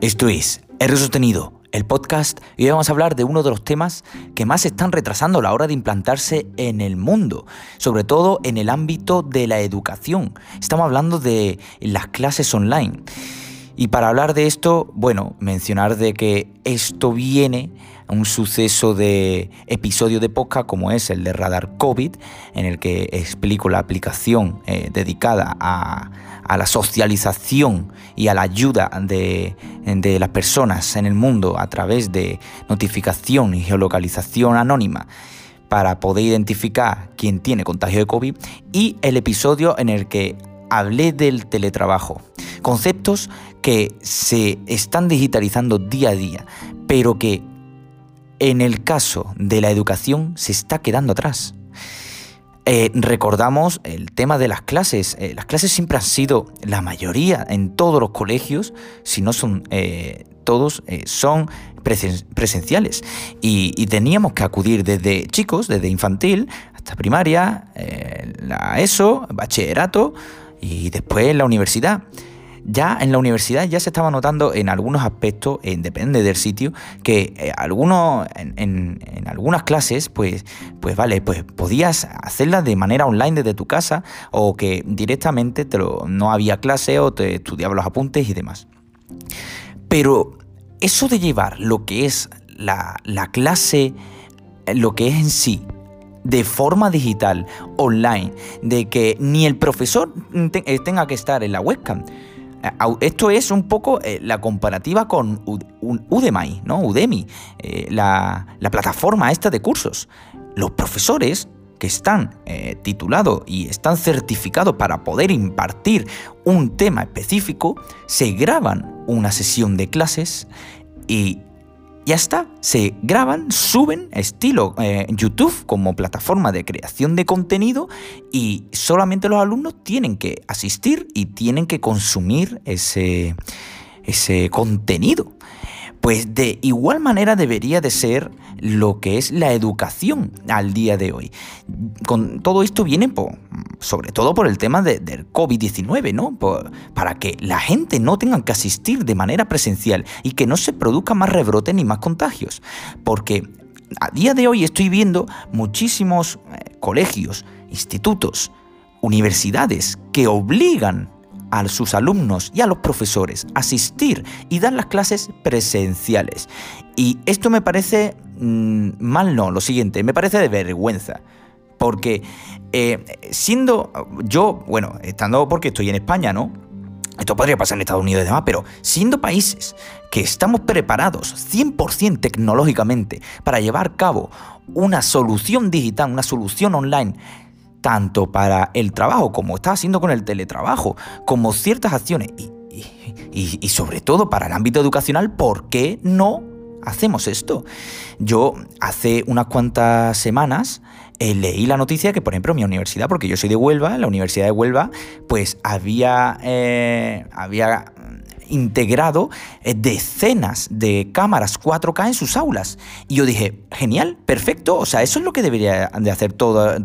Esto es R Sostenido, el podcast, y hoy vamos a hablar de uno de los temas que más están retrasando a la hora de implantarse en el mundo, sobre todo en el ámbito de la educación. Estamos hablando de las clases online. Y para hablar de esto, bueno, mencionar de que esto viene un suceso de episodio de podcast como es el de Radar COVID, en el que explico la aplicación eh, dedicada a, la socialización y a la ayuda de, de las personas en el mundo a través de notificación y geolocalización anónima para poder identificar quién tiene contagio de COVID y el episodio en el que hablé del teletrabajo. Conceptos que se están digitalizando día a día, pero que en el caso de la educación se está quedando atrás. Eh, recordamos el tema de las clases. Eh, las clases siempre han sido, la mayoría en todos los colegios, si no son eh, todos, son presenciales. y, teníamos que acudir desde chicos, desde infantil hasta primaria, la ESO, bachillerato y después la universidad. Ya en la universidad ya se estaba notando en algunos aspectos, eh, depende del sitio, que eh, algunos, en, algunas clases, pues, pues vale, pues podías hacerlas de manera online desde tu casa o que directamente te no había clase o te estudiabas los apuntes y demás. Pero eso de llevar lo que es la, la clase, lo que es en sí, de forma digital, online, de que ni el profesor eh, tenga que estar en la webcam, eh, esto es un poco eh, la comparativa con Udemy, ¿no? Udemy, eh, la, plataforma esta de cursos. Los profesores que están titulados y están certificados para poder impartir un tema específico, se graban una sesión de clases y ya está, se graban, suben, estilo eh, YouTube como plataforma de creación de contenido y solamente los alumnos tienen que asistir y tienen que consumir ese, ese contenido. Pues de igual manera debería de ser lo que es la educación al día de hoy. Con todo esto viene sobre todo por el tema del COVID-19, ¿no? para que la gente no tenga que asistir de manera presencial y que no se produzca más rebrote ni más contagios. Porque a día de hoy estoy viendo muchísimos eh, colegios, institutos, universidades que obligan a sus alumnos y a los profesores asistir y dar las clases presenciales. Y esto me parece mm, mal, no, lo siguiente, me parece de vergüenza. Porque eh, siendo yo, bueno, estando porque estoy en España, ¿no? Esto podría pasar en Estados Unidos y demás, pero siendo países que estamos preparados 100% tecnológicamente para llevar a cabo una solución digital, una solución online tanto para el trabajo como está haciendo con el teletrabajo, como ciertas acciones y, y, sobre todo para el ámbito educacional, ¿por qué no hacemos esto? Yo hace unas cuantas semanas eh, leí la noticia que, por ejemplo, mi universidad, porque yo soy de Huelva, la Universidad de Huelva, pues había, eh, había integrado eh, decenas de cámaras 4K en sus aulas. Y yo dije, genial, perfecto, o sea, eso es lo que deberían de hacer todas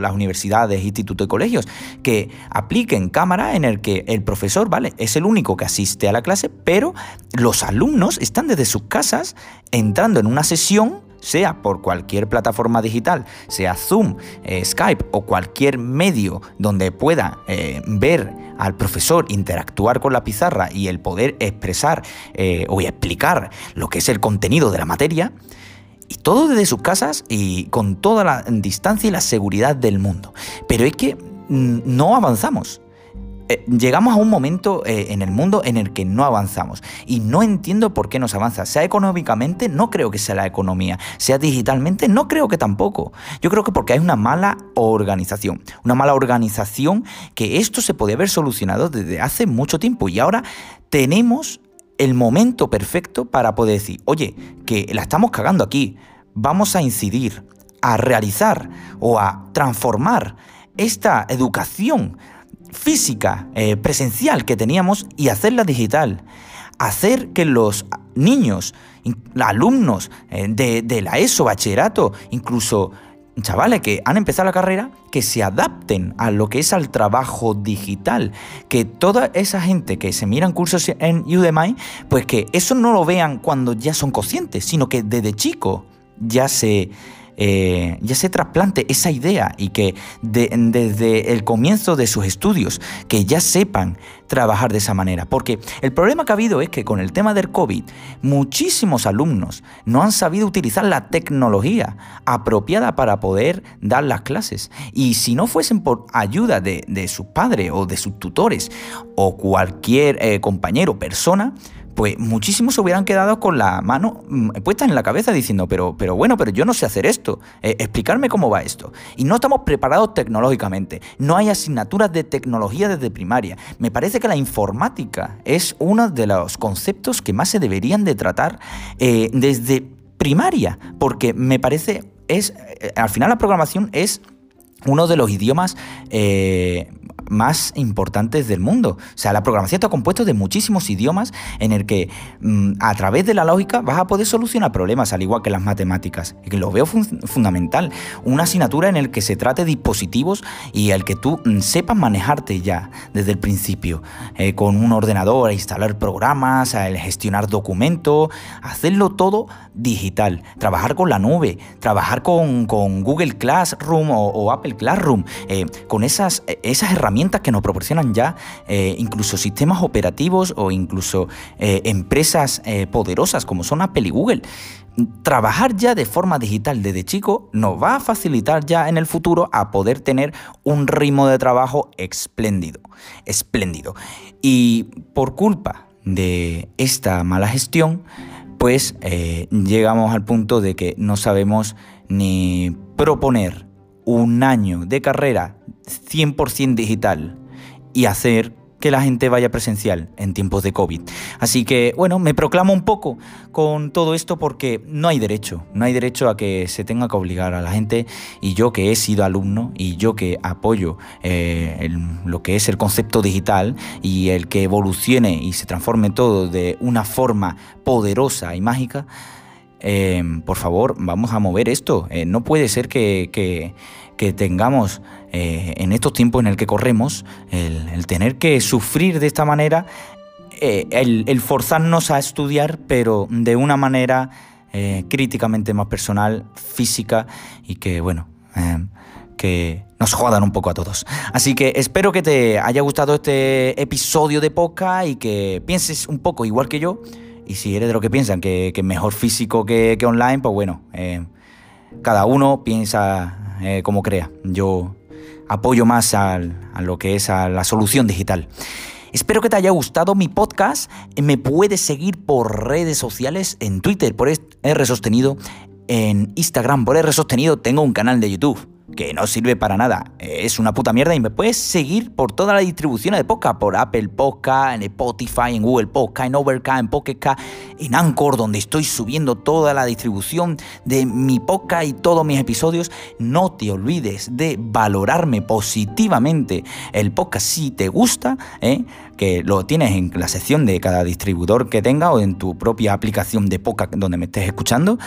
las universidades, institutos y colegios, que apliquen cámara en el que el profesor, ¿vale? Es el único que asiste a la clase, pero los alumnos están desde sus casas entrando en una sesión sea por cualquier plataforma digital, sea Zoom, eh, Skype o cualquier medio donde pueda eh, ver al profesor interactuar con la pizarra y el poder expresar eh, o explicar lo que es el contenido de la materia, y todo desde sus casas y con toda la distancia y la seguridad del mundo. Pero es que mm, no avanzamos. Eh, llegamos a un momento eh, en el mundo en el que no avanzamos. Y no entiendo por qué nos avanza. Sea económicamente, no creo que sea la economía. Sea digitalmente, no creo que tampoco. Yo creo que porque hay una mala organización. Una mala organización que esto se podía haber solucionado desde hace mucho tiempo. Y ahora tenemos el momento perfecto para poder decir, oye, que la estamos cagando aquí. Vamos a incidir, a realizar o a transformar esta educación física, eh, presencial que teníamos y hacerla digital. Hacer que los niños, alumnos eh, de, la ESO, bachillerato, incluso chavales que han empezado la carrera que se adapten a lo que es al trabajo digital, que toda esa gente que se miran cursos en Udemy, pues que eso no lo vean cuando ya son conscientes, sino que desde chico ya se eh, ya se trasplante esa idea y que desde el comienzo de sus estudios, que ya sepan trabajar de esa manera. Porque el problema que ha habido es que con el tema del COVID, muchísimos alumnos no han sabido utilizar la tecnología apropiada para poder dar las clases. Y si no fuesen por ayuda de, sus padres o de sus tutores o cualquier eh, compañero, persona, pues muchísimos se hubieran quedado con la mano mm, puesta en la cabeza diciendo, pero, pero bueno, pero yo no sé hacer esto, eh, explicarme cómo va esto. Y no estamos preparados tecnológicamente, no hay asignaturas de tecnología desde primaria. Me parece que la informática es uno de los conceptos que más se deberían de tratar eh, desde primaria, porque me parece, es, eh, al final la programación es uno de los idiomas más importantes del mundo. O sea, la programación está compuesta de muchísimos idiomas en el que mm, a través de la lógica vas a poder solucionar problemas, al igual que las matemáticas. Lo veo fundamental. Una asignatura en el que se trate dispositivos y el que tú mm, sepas manejarte ya desde el principio, eh, con un ordenador, instalar programas, el gestionar documentos, hacerlo todo digital, trabajar con la nube, trabajar con, Google Classroom o, Apple Classroom, eh, con esas, esas herramientas que nos proporcionan ya eh, incluso sistemas operativos o incluso eh, empresas eh, poderosas como son Apple y Google. Trabajar ya de forma digital desde chico nos va a facilitar ya en el futuro a poder tener un ritmo de trabajo espléndido, espléndido. Y por culpa de esta mala gestión, pues llegamos al punto de que no sabemos ni proponer un año de carrera 100% digital y hacer que la gente vaya presencial en tiempos de COVID. Así que, bueno, me proclamo un poco con todo esto porque no hay derecho, no hay derecho a que se tenga que obligar a la gente y yo que he sido alumno y yo que apoyo eh, lo que es el concepto digital y el que evolucione y se transforme todo de una forma poderosa y mágica, eh, por favor, vamos a mover esto. Eh, no puede ser que, que, tengamos eh, en estos tiempos en el que corremos el, tener que sufrir de esta manera, el, forzarnos a estudiar, pero de una manera críticamente más personal, física y que, bueno, que nos jodan un poco a todos. Así que espero que te haya gustado este episodio de Poca y que pienses un poco igual que yo y si eres de los que piensan que, es mejor físico que, online, pues bueno, eh, cada uno piensa eh, como crea. Yo apoyo más a lo que es a la solución digital. Espero que te haya gustado mi podcast. Me puedes seguir por redes sociales, en Twitter por R Sostenido, en Instagram por R Sostenido. Tengo un canal de YouTube que no sirve para nada. Es una puta mierda y me puedes seguir por toda la distribución de podcast, por Apple Podcast, en Spotify, en Google Podcast, en Overcast, en en Anchor, donde estoy subiendo toda la distribución de mi podcast y todos mis episodios. No te olvides de valorarme positivamente el podcast si te gusta, ¿eh? que lo tienes en la sección de cada distribuidor que tenga o en tu propia aplicación de podcast donde me estés escuchando.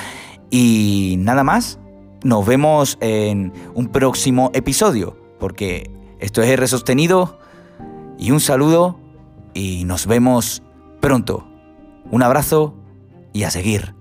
Y nada más, nos vemos en un próximo episodio, porque esto es R sostenido y un saludo y nos vemos pronto. Un abrazo y a seguir.